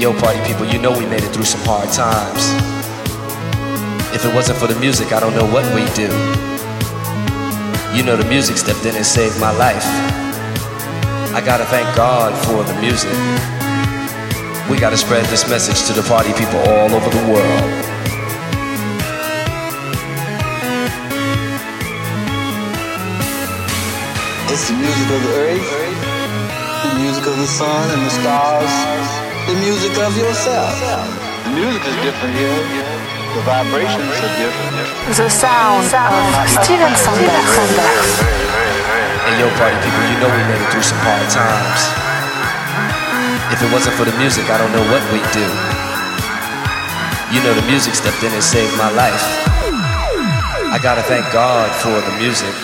yo, party people, you know we made it through some hard times. If it wasn't for the music, I don't know what we'd do. You know the music stepped in and saved my life. I gotta thank God for the music. We gotta spread this message to the party people all over the world. It's the music of the earth, the music of the sun and the stars, the music of yourself. The music is different here. The vibrations are different. The sound of Steven Sanders. Hey yo, party people, you know we made it through some hard times. If it wasn't for the music, I don't know what we'd do. You know the music stepped in and saved my life. I gotta thank God for the music.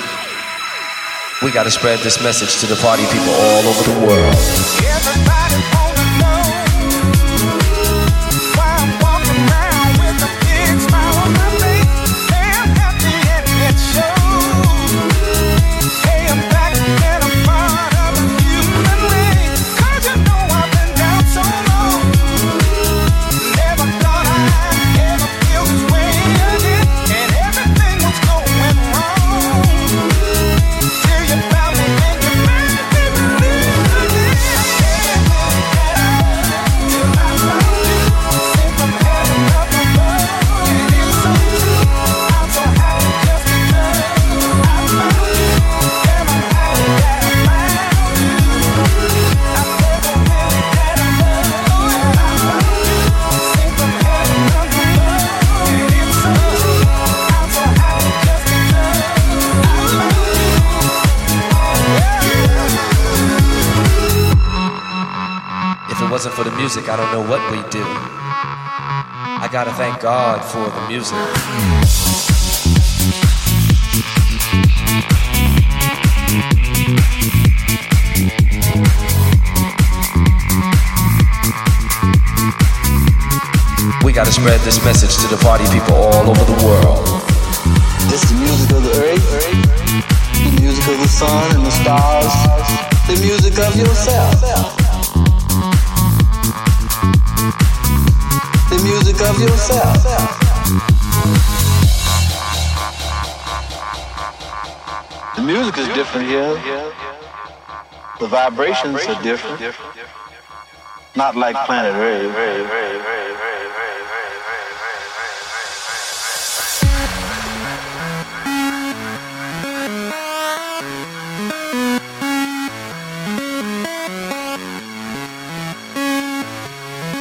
We gotta spread this message to the party people all over the world. Wasn't for the music, I don't know what we'd do. I gotta thank God for the music. We gotta spread this message to the party people all over the world. It's the music of the earth, the music of the sun and the stars, the music of yourself. The music is different here. The vibrations are different. Not like planet Earth.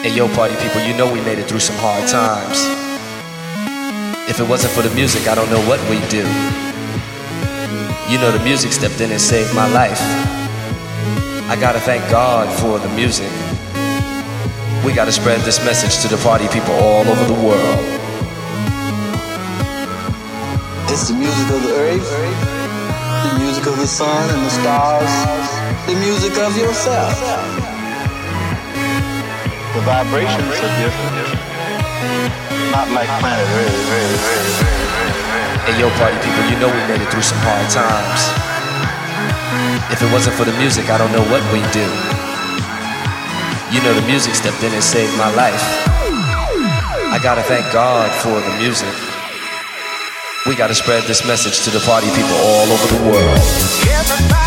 Hey yo, party people, you know we made it through some hard times. If it wasn't for the music, I don't know what we'd do. You know the music stepped in and saved my life. I gotta thank God for the music. We gotta spread this message to the party people all over the world. It's the music of the earth, the music of the sun and the stars, the music of yourself. The vibrations are different. Not like planet Earth. Hey yo, party people, you know we made it through some hard times. If it wasn't for the music, I don't know what we'd do. You know the music stepped in and saved my life. I gotta thank God for the music. We gotta spread this message to the party people all over the world.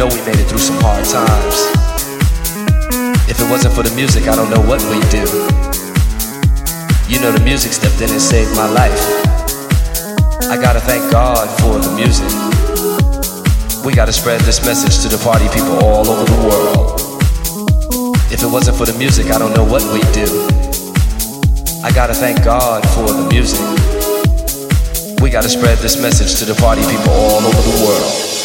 Know we made it through some hard times. If it wasn't for the music, I don't know what we'd do. You know the music stepped in and saved my life. I gotta thank God for the music. We gotta spread this message to the party people all over the world. If it wasn't for the music, I don't know what we'd do. I gotta thank God for the music. We gotta spread this message to the party people all over the world.